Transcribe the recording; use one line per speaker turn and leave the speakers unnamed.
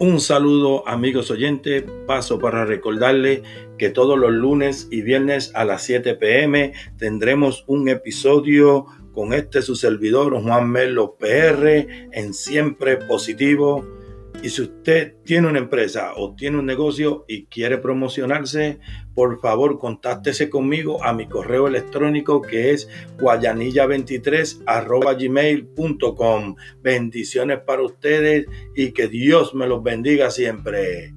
Un saludo amigos oyentes, paso para recordarles que todos los lunes y viernes a las 7 pm tendremos un episodio con este su servidor Juan Melo PR en Siempre Positivo y si usted tiene una empresa o tiene un negocio y quiere promocionarse, por favor contáctese conmigo a mi correo electrónico que es guayanilla23 gmail.com. Bendiciones para ustedes y que Dios me los bendiga siempre.